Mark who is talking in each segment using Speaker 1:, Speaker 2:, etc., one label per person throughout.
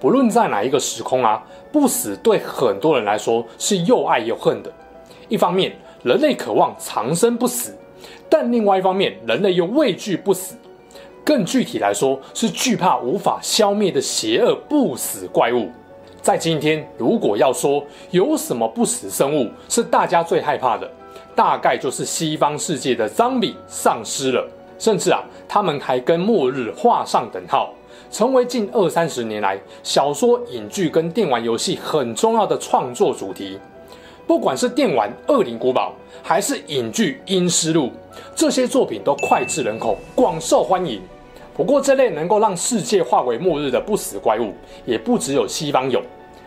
Speaker 1: 不论在哪一个时空啊，不死对很多人来说是又爱又恨的。一方面，人类渴望长生不死；但另外一方面，人类又畏惧不死。更具体来说，是惧怕无法消灭的邪恶不死怪物。在今天，如果要说有什么不死生物是大家最害怕的，大概就是西方世界的丧尸丧尸了。甚至啊，他们还跟末日画上等号。成为近二三十年来小说、影剧跟电玩游戏很重要的创作主题。不管是电玩《恶灵古堡》，还是影剧《阴尸路》，这些作品都脍炙人口，广受欢迎。不过，这类能够让世界化为末日的不死怪物，也不只有西方有。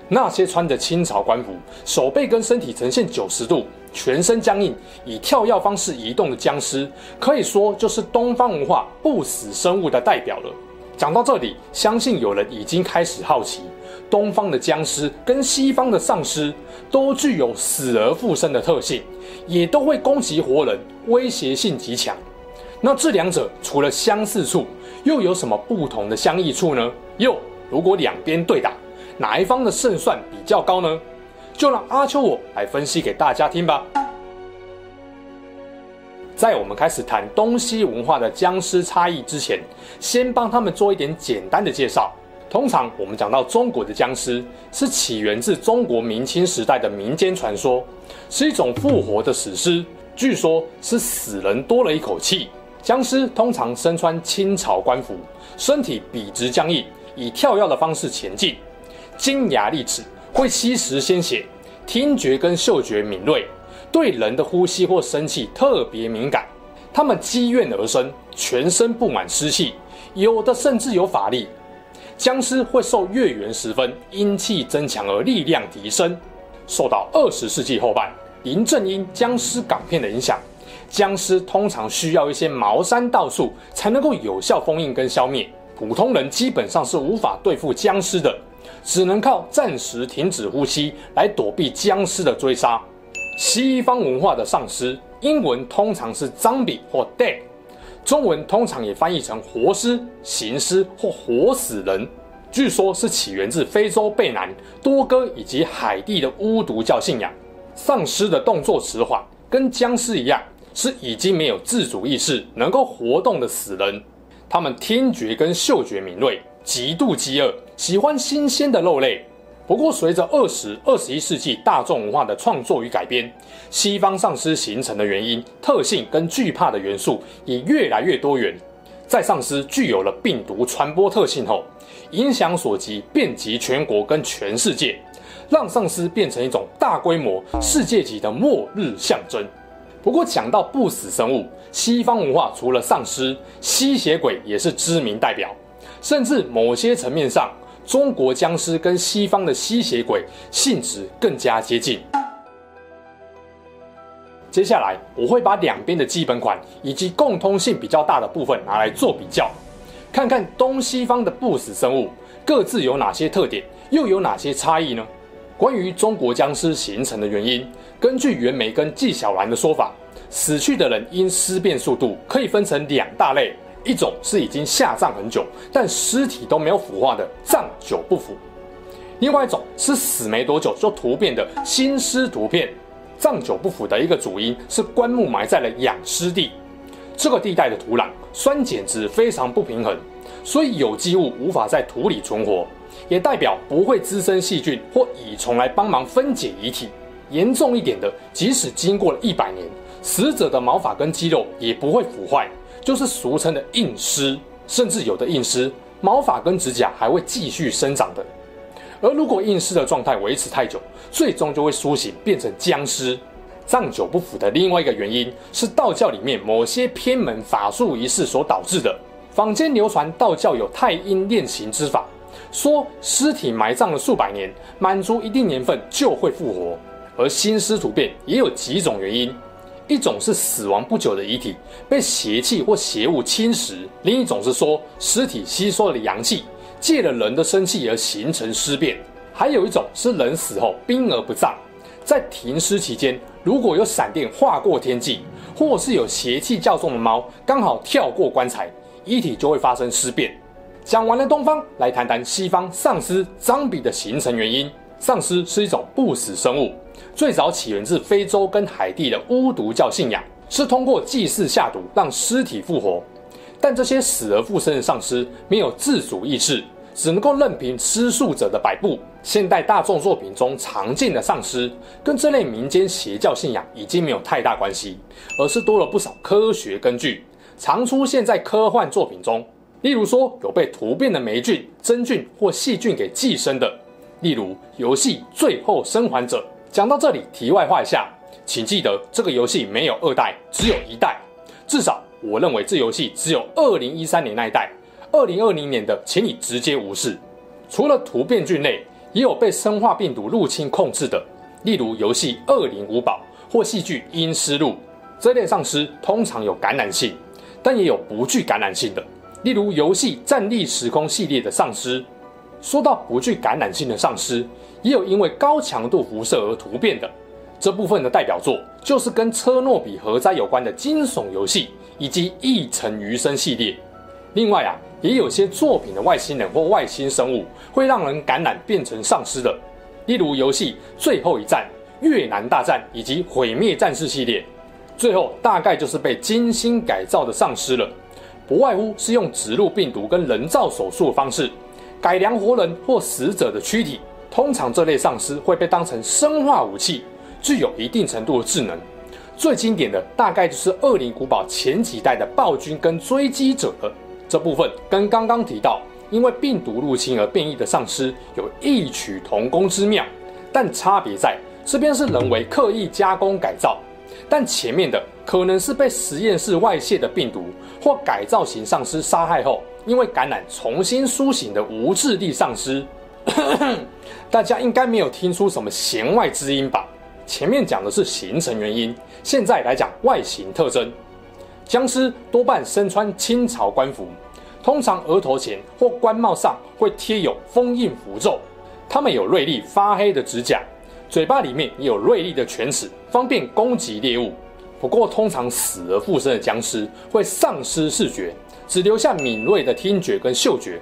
Speaker 1: 那些穿着清朝官服、手背跟身体呈现九十度、全身僵硬、以跳跃方式移动的僵尸，可以说就是东方文化不死生物的代表了。讲到这里，相信有人已经开始好奇，东方的僵尸跟西方的丧尸都具有死而复生的特性，也都会攻击活人，威胁性极强。那这两者除了相似处，又有什么不同的相异处呢？又如果两边对打，哪一方的胜算比较高呢？就让阿秋我来分析给大家听吧。在我们开始谈东西文化的僵尸差异之前，先帮他们做一点简单的介绍。通常我们讲到中国的僵尸，是起源自中国明清时代的民间传说，是一种复活的死尸。据说，是死人多了一口气。僵尸通常身穿清朝官服，身体笔直僵硬，以跳跃的方式前进，尖牙利齿，会吸食鲜血，听觉跟嗅觉敏锐。对人的呼吸或生气特别敏感，他们积怨而生，全身布满湿气，有的甚至有法力。僵尸会受月圆时分阴气增强而力量提升。受到二十世纪后半林正英僵尸港片的影响，僵尸通常需要一些茅山道术才能够有效封印跟消灭，普通人基本上是无法对付僵尸的，只能靠暂时停止呼吸来躲避僵尸的追杀。西方文化的丧尸，英文通常是 zombie 或 dead，中文通常也翻译成活尸、行尸或活死人。据说，是起源自非洲贝南、多哥以及海地的巫毒教信仰。丧尸的动作迟缓，跟僵尸一样，是已经没有自主意识、能够活动的死人。他们听觉跟嗅觉敏锐，极度饥饿，喜欢新鲜的肉类。不过，随着二十、二十一世纪大众文化的创作与改编，西方丧尸形成的原因、特性跟惧怕的元素也越来越多元。在丧尸具有了病毒传播特性后，影响所及遍及全国跟全世界，让丧尸变成一种大规模、世界级的末日象征。不过，讲到不死生物，西方文化除了丧尸，吸血鬼也是知名代表，甚至某些层面上。中国僵尸跟西方的吸血鬼性质更加接近。接下来我会把两边的基本款以及共通性比较大的部分拿来做比较，看看东西方的不死生物各自有哪些特点，又有哪些差异呢？关于中国僵尸形成的原因，根据袁枚跟纪晓岚的说法，死去的人因尸变速度可以分成两大类。一种是已经下葬很久，但尸体都没有腐化的葬久不腐；另外一种是死没多久就突变的新尸突变。葬久不腐的一个主因是棺木埋在了养尸地，这个地带的土壤酸碱值非常不平衡，所以有机物无法在土里存活，也代表不会滋生细菌或蚁虫来帮忙分解遗体。严重一点的，即使经过了一百年，死者的毛发跟肌肉也不会腐坏。就是俗称的硬尸，甚至有的硬尸毛发跟指甲还会继续生长的。而如果硬尸的状态维持太久，最终就会苏醒变成僵尸。葬久不腐的另外一个原因是道教里面某些偏门法术仪式所导致的。坊间流传道教有太阴炼形之法，说尸体埋葬了数百年，满足一定年份就会复活。而心尸突变也有几种原因，一种是死亡不久的遗体被邪气或邪物侵蚀，另一种是说尸体吸收了阳气，借了人的生气而形成尸变，还有一种是人死后兵而不葬，在停尸期间，如果有闪电划过天际，或是有邪气较重的猫刚好跳过棺材，遗体就会发生尸变。讲完了东方，来谈谈西方丧尸脏比的形成原因。丧尸是一种不死生物，最早起源自非洲跟海地的巫毒教信仰，是通过祭祀下毒让尸体复活。但这些死而复生的丧尸没有自主意识，只能够任凭施术者的摆布。现代大众作品中常见的丧尸，跟这类民间邪教信仰已经没有太大关系，而是多了不少科学根据，常出现在科幻作品中。例如说，有被突变的霉菌、真菌或细菌给寄生的，例如游戏《最后生还者》。讲到这里，题外话一下，请记得这个游戏没有二代，只有一代。至少我认为这游戏只有二零一三年那一代，二零二零年的，请你直接无视。除了突变菌类。也有被生化病毒入侵控制的，例如游戏《恶灵古堡》或戏剧《阴尸路》这类丧尸，通常有感染性，但也有不具感染性的，例如游戏《战栗时空》系列的丧尸。说到不具感染性的丧尸，也有因为高强度辐射而突变的，这部分的代表作就是跟车诺比核灾有关的惊悚游戏以及《异尘余生》系列。另外啊。也有些作品的外星人或外星生物会让人感染变成丧尸的，例如游戏《最后一战》、《越南大战》以及《毁灭战士》系列。最后大概就是被精心改造的丧尸了，不外乎是用植入病毒跟人造手术的方式改良活人或死者的躯体。通常这类丧尸会被当成生化武器，具有一定程度的智能。最经典的大概就是《恶灵古堡》前几代的暴君跟追击者了。这部分跟刚刚提到因为病毒入侵而变异的丧尸有异曲同工之妙，但差别在这边是人为刻意加工改造，但前面的可能是被实验室外泄的病毒或改造型丧尸杀害后，因为感染重新苏醒的无智力丧尸。大家应该没有听出什么弦外之音吧？前面讲的是形成原因，现在来讲外形特征。僵尸多半身穿清朝官服，通常额头前或官帽上会贴有封印符咒。他们有锐利发黑的指甲，嘴巴里面也有锐利的犬齿，方便攻击猎物。不过，通常死而复生的僵尸会丧失视觉，只留下敏锐的听觉跟嗅觉，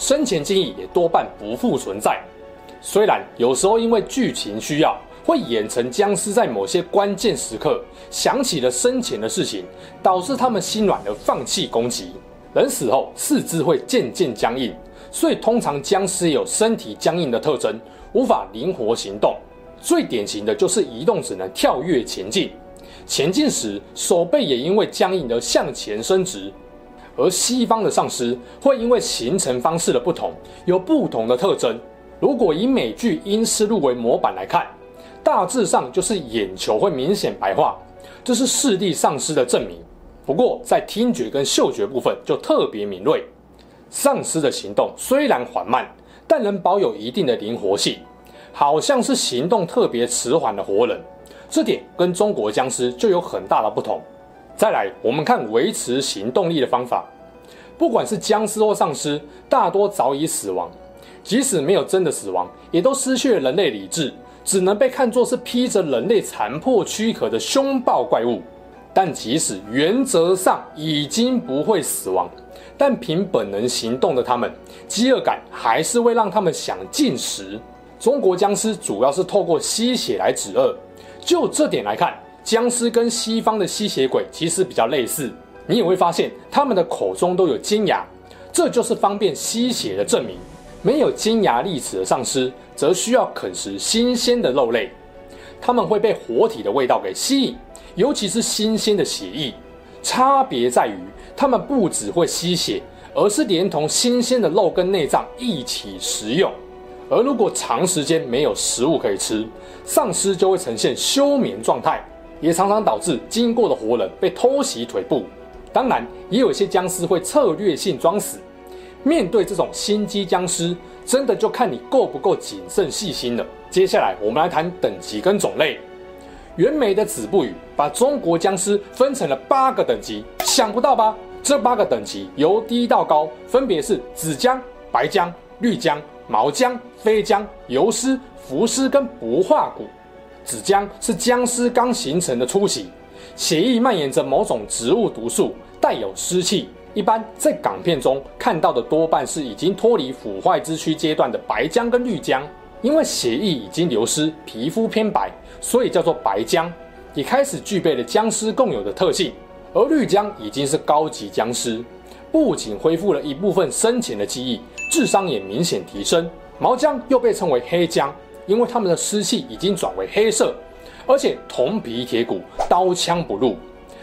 Speaker 1: 生前记忆也多半不复存在。虽然有时候因为剧情需要，会演成僵尸在某些关键时刻想起了生前的事情，导致他们心软而放弃攻击。人死后四肢会渐渐僵硬，所以通常僵尸有身体僵硬的特征，无法灵活行动。最典型的就是移动只能跳跃前进，前进时手背也因为僵硬而向前伸直。而西方的丧尸会因为形成方式的不同，有不同的特征。如果以美剧《阴尸路》为模板来看。大致上就是眼球会明显白化，这是视力丧失的证明。不过在听觉跟嗅觉部分就特别敏锐。丧尸的行动虽然缓慢，但能保有一定的灵活性，好像是行动特别迟缓的活人。这点跟中国僵尸就有很大的不同。再来，我们看维持行动力的方法，不管是僵尸或丧尸，大多早已死亡，即使没有真的死亡，也都失去了人类理智。只能被看作是披着人类残破躯壳的凶暴怪物，但即使原则上已经不会死亡，但凭本能行动的他们，饥饿感还是会让他们想进食。中国僵尸主要是透过吸血来止饿，就这点来看，僵尸跟西方的吸血鬼其实比较类似。你也会发现他们的口中都有金牙，这就是方便吸血的证明。没有尖牙利齿的丧尸，则需要啃食新鲜的肉类。他们会被活体的味道给吸引，尤其是新鲜的血液。差别在于，他们不只会吸血，而是连同新鲜的肉跟内脏一起食用。而如果长时间没有食物可以吃，丧尸就会呈现休眠状态，也常常导致经过的活人被偷袭腿部。当然，也有些僵尸会策略性装死。面对这种心机僵尸，真的就看你够不够谨慎细心了。接下来我们来谈等级跟种类。袁枚的《子不语》把中国僵尸分成了八个等级，想不到吧？这八个等级由低到高，分别是紫僵、白僵、绿僵、毛僵、飞僵、游尸、浮尸跟不化骨。紫浆是僵尸刚形成的初期，血液蔓延着某种植物毒素，带有湿气。一般在港片中看到的多半是已经脱离腐坏之躯阶段的白浆跟绿浆，因为血液已经流失，皮肤偏白，所以叫做白浆，也开始具备了僵尸共有的特性。而绿浆已经是高级僵尸，不仅恢复了一部分生前的记忆，智商也明显提升。毛浆又被称为黑浆，因为他们的尸气已经转为黑色，而且铜皮铁骨，刀枪不入。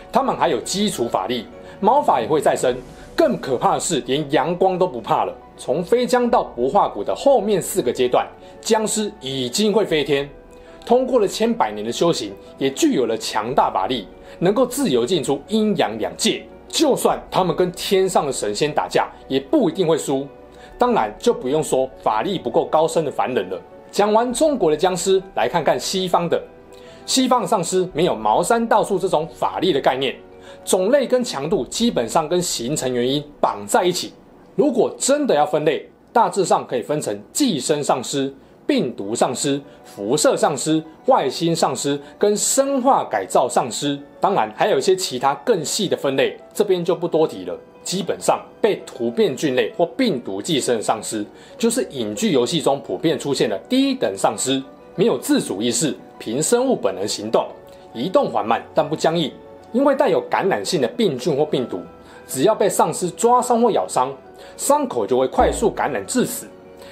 Speaker 1: 他们还有基础法力。毛发也会再生，更可怕的是，连阳光都不怕了。从飞僵到不化骨的后面四个阶段，僵尸已经会飞天，通过了千百年的修行，也具有了强大法力，能够自由进出阴阳两界。就算他们跟天上的神仙打架，也不一定会输。当然，就不用说法力不够高深的凡人了。讲完中国的僵尸，来看看西方的。西方的丧尸没有茅山道术这种法力的概念。种类跟强度基本上跟形成原因绑在一起。如果真的要分类，大致上可以分成寄生丧尸、病毒丧尸、辐射丧尸、外星丧尸跟生化改造丧尸。当然，还有一些其他更细的分类，这边就不多提了。基本上，被突变菌类或病毒寄生的丧尸，就是影剧游戏中普遍出现的低等丧尸，没有自主意识，凭生物本能行动，移动缓慢但不僵硬。因为带有感染性的病菌或病毒，只要被丧尸抓伤或咬伤，伤口就会快速感染致死，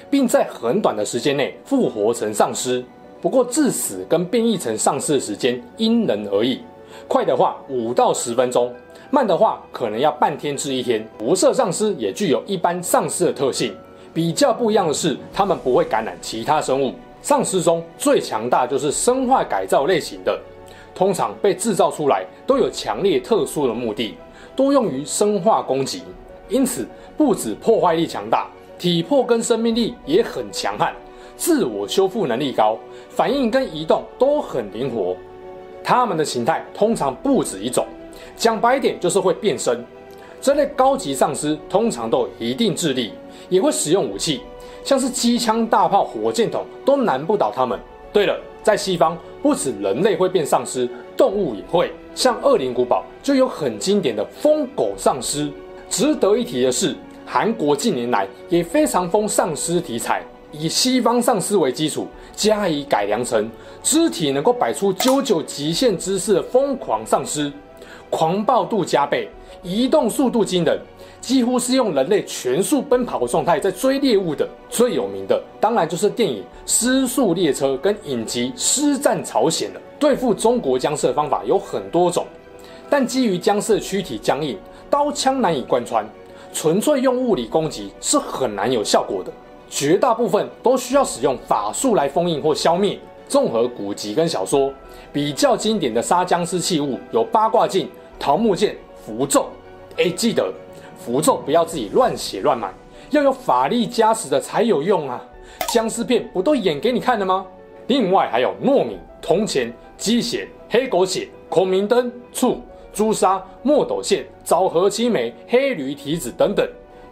Speaker 1: 并在很短的时间内复活成丧尸。不过致死跟变异成丧尸的时间因人而异，快的话五到十分钟，慢的话可能要半天至一天。辐射丧尸也具有一般丧尸的特性，比较不一样的是，它们不会感染其他生物。丧尸中最强大就是生化改造类型的。通常被制造出来都有强烈特殊的目的，多用于生化攻击，因此不止破坏力强大，体魄跟生命力也很强悍，自我修复能力高，反应跟移动都很灵活。它们的形态通常不止一种，讲白点就是会变身。这类高级丧尸通常都有一定智力，也会使用武器，像是机枪、大炮、火箭筒都难不倒他们。对了。在西方，不止人类会变丧尸，动物也会。像《恶灵古堡》就有很经典的疯狗丧尸。值得一提的是，韩国近年来也非常疯丧尸题材，以西方丧尸为基础，加以改良成肢体能够摆出九九极限姿势的疯狂丧尸，狂暴度加倍，移动速度惊人。几乎是用人类全速奔跑的状态在追猎物的。最有名的当然就是电影《尸速列车》跟影集《尸战朝鲜》了。对付中国僵尸的方法有很多种，但基于僵尸的躯体僵硬，刀枪难以贯穿，纯粹用物理攻击是很难有效果的。绝大部分都需要使用法术来封印或消灭。综合古籍跟小说，比较经典的杀僵尸器物有八卦镜、桃木剑、符咒。哎，记得。符咒不要自己乱写乱买，要有法力加持的才有用啊！僵尸片不都演给你看的吗？另外还有糯米、铜钱、鸡血、黑狗血、孔明灯、醋、朱砂、墨斗线、枣核青梅、黑驴蹄子等等，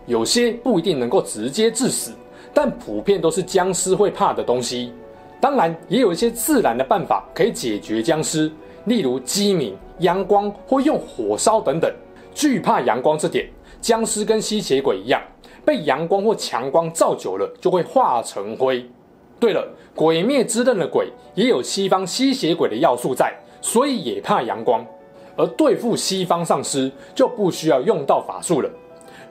Speaker 1: 有些不一定能够直接致死，但普遍都是僵尸会怕的东西。当然，也有一些自然的办法可以解决僵尸，例如鸡鸣、阳光或用火烧等等。惧怕阳光这点。僵尸跟吸血鬼一样，被阳光或强光照久了就会化成灰。对了，鬼灭之刃的鬼也有西方吸血鬼的要素在，所以也怕阳光。而对付西方丧尸就不需要用到法术了。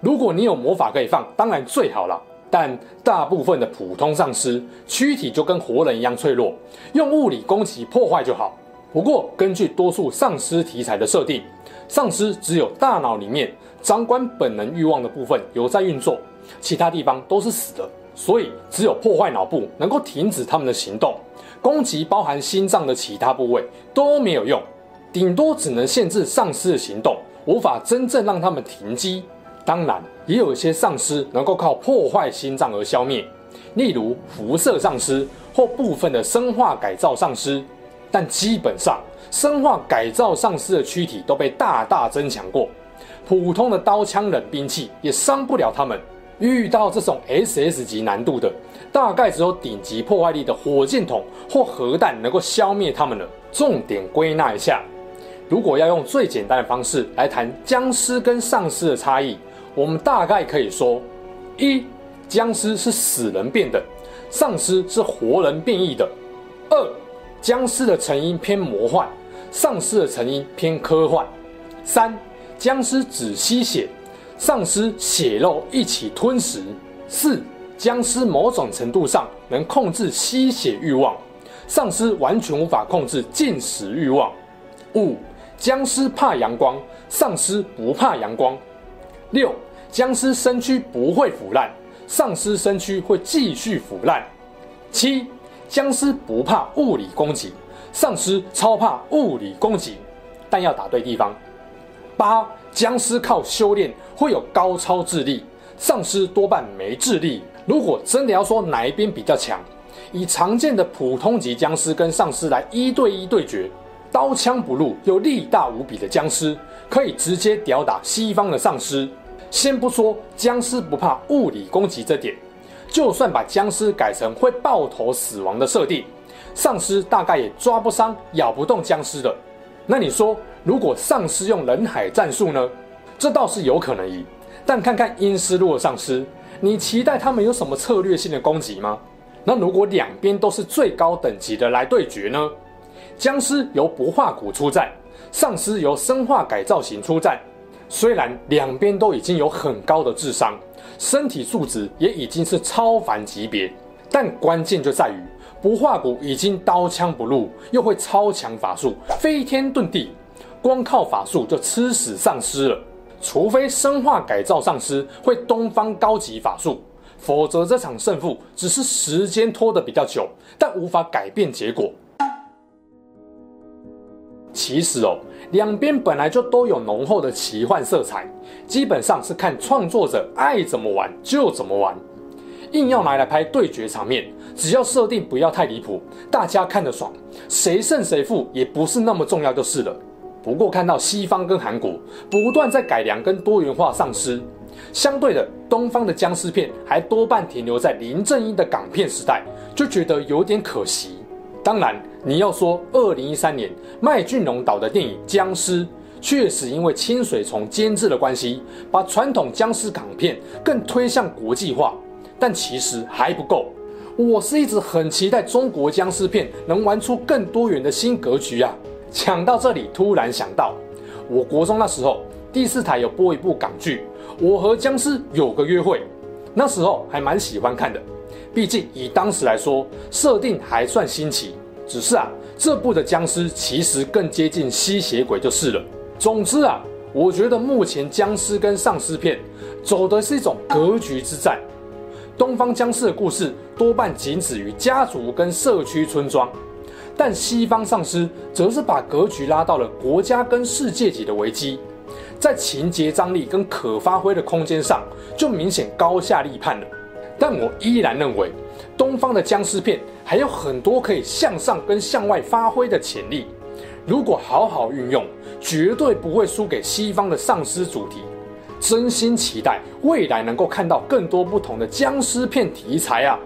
Speaker 1: 如果你有魔法可以放，当然最好了。但大部分的普通丧尸躯体就跟活人一样脆弱，用物理攻击破坏就好。不过根据多数丧尸题材的设定，丧尸只有大脑里面。掌管本能欲望的部分有在运作，其他地方都是死的，所以只有破坏脑部能够停止他们的行动，攻击包含心脏的其他部位都没有用，顶多只能限制丧尸的行动，无法真正让他们停机。当然，也有一些丧尸能够靠破坏心脏而消灭，例如辐射丧尸或部分的生化改造丧尸。但基本上，生化改造丧尸的躯体都被大大增强过，普通的刀枪冷兵器也伤不了他们。遇到这种 SS 级难度的，大概只有顶级破坏力的火箭筒或核弹能够消灭他们了。重点归纳一下，如果要用最简单的方式来谈僵尸跟丧尸的差异，我们大概可以说：一，僵尸是死人变的，丧尸是活人变异的；二，僵尸的成因偏魔幻，丧尸的成因偏科幻；三，僵尸只吸血，丧尸血肉一起吞食；四，僵尸某种程度上能控制吸血欲望，丧尸完全无法控制进食欲望；五，僵尸怕阳光，丧尸不怕阳光；六，僵尸身躯不会腐烂，丧尸身躯会继续腐烂；七。僵尸不怕物理攻击，丧尸超怕物理攻击，但要打对地方。八，僵尸靠修炼会有高超智力，丧尸多半没智力。如果真的要说哪一边比较强，以常见的普通级僵尸跟丧尸来一对一对决，刀枪不入又力大无比的僵尸可以直接吊打西方的丧尸。先不说僵尸不怕物理攻击这点。就算把僵尸改成会爆头死亡的设定，丧尸大概也抓不伤、咬不动僵尸的。那你说，如果丧尸用人海战术呢？这倒是有可能赢。但看看阴尸路的丧尸，你期待他们有什么策略性的攻击吗？那如果两边都是最高等级的来对决呢？僵尸由不化骨出战，丧尸由生化改造型出战。虽然两边都已经有很高的智商。身体素质也已经是超凡级别，但关键就在于不化骨已经刀枪不入，又会超强法术，飞天遁地，光靠法术就吃死丧尸了。除非生化改造丧尸会东方高级法术，否则这场胜负只是时间拖得比较久，但无法改变结果。其实哦。两边本来就都有浓厚的奇幻色彩，基本上是看创作者爱怎么玩就怎么玩。硬要拿来拍对决场面，只要设定不要太离谱，大家看得爽，谁胜谁负也不是那么重要就是了。不过看到西方跟韩国不断在改良跟多元化丧尸，相对的东方的僵尸片还多半停留在林正英的港片时代，就觉得有点可惜。当然，你要说二零一三年麦浚龙导的电影《僵尸》，确实因为清水崇监制的关系，把传统僵尸港片更推向国际化，但其实还不够。我是一直很期待中国僵尸片能玩出更多元的新格局啊！讲到这里，突然想到，我国中那时候第四台有播一部港剧《我和僵尸有个约会》，那时候还蛮喜欢看的。毕竟以当时来说，设定还算新奇。只是啊，这部的僵尸其实更接近吸血鬼就是了。总之啊，我觉得目前僵尸跟丧尸片走的是一种格局之战。东方僵尸的故事多半仅止于家族跟社区村庄，但西方丧尸则是把格局拉到了国家跟世界级的危机，在情节张力跟可发挥的空间上就明显高下立判了。但我依然认为，东方的僵尸片还有很多可以向上跟向外发挥的潜力。如果好好运用，绝对不会输给西方的丧尸主题。真心期待未来能够看到更多不同的僵尸片题材啊！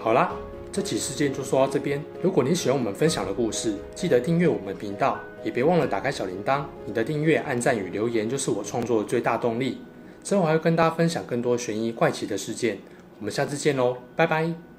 Speaker 1: 好啦，这期事件就说到这边。如果你喜欢我们分享的故事，记得订阅我们频道，也别忘了打开小铃铛。你的订阅、按赞与留言就是我创作的最大动力。之后还会跟大家分享更多悬疑怪奇的事件。我们下次见喽，拜拜。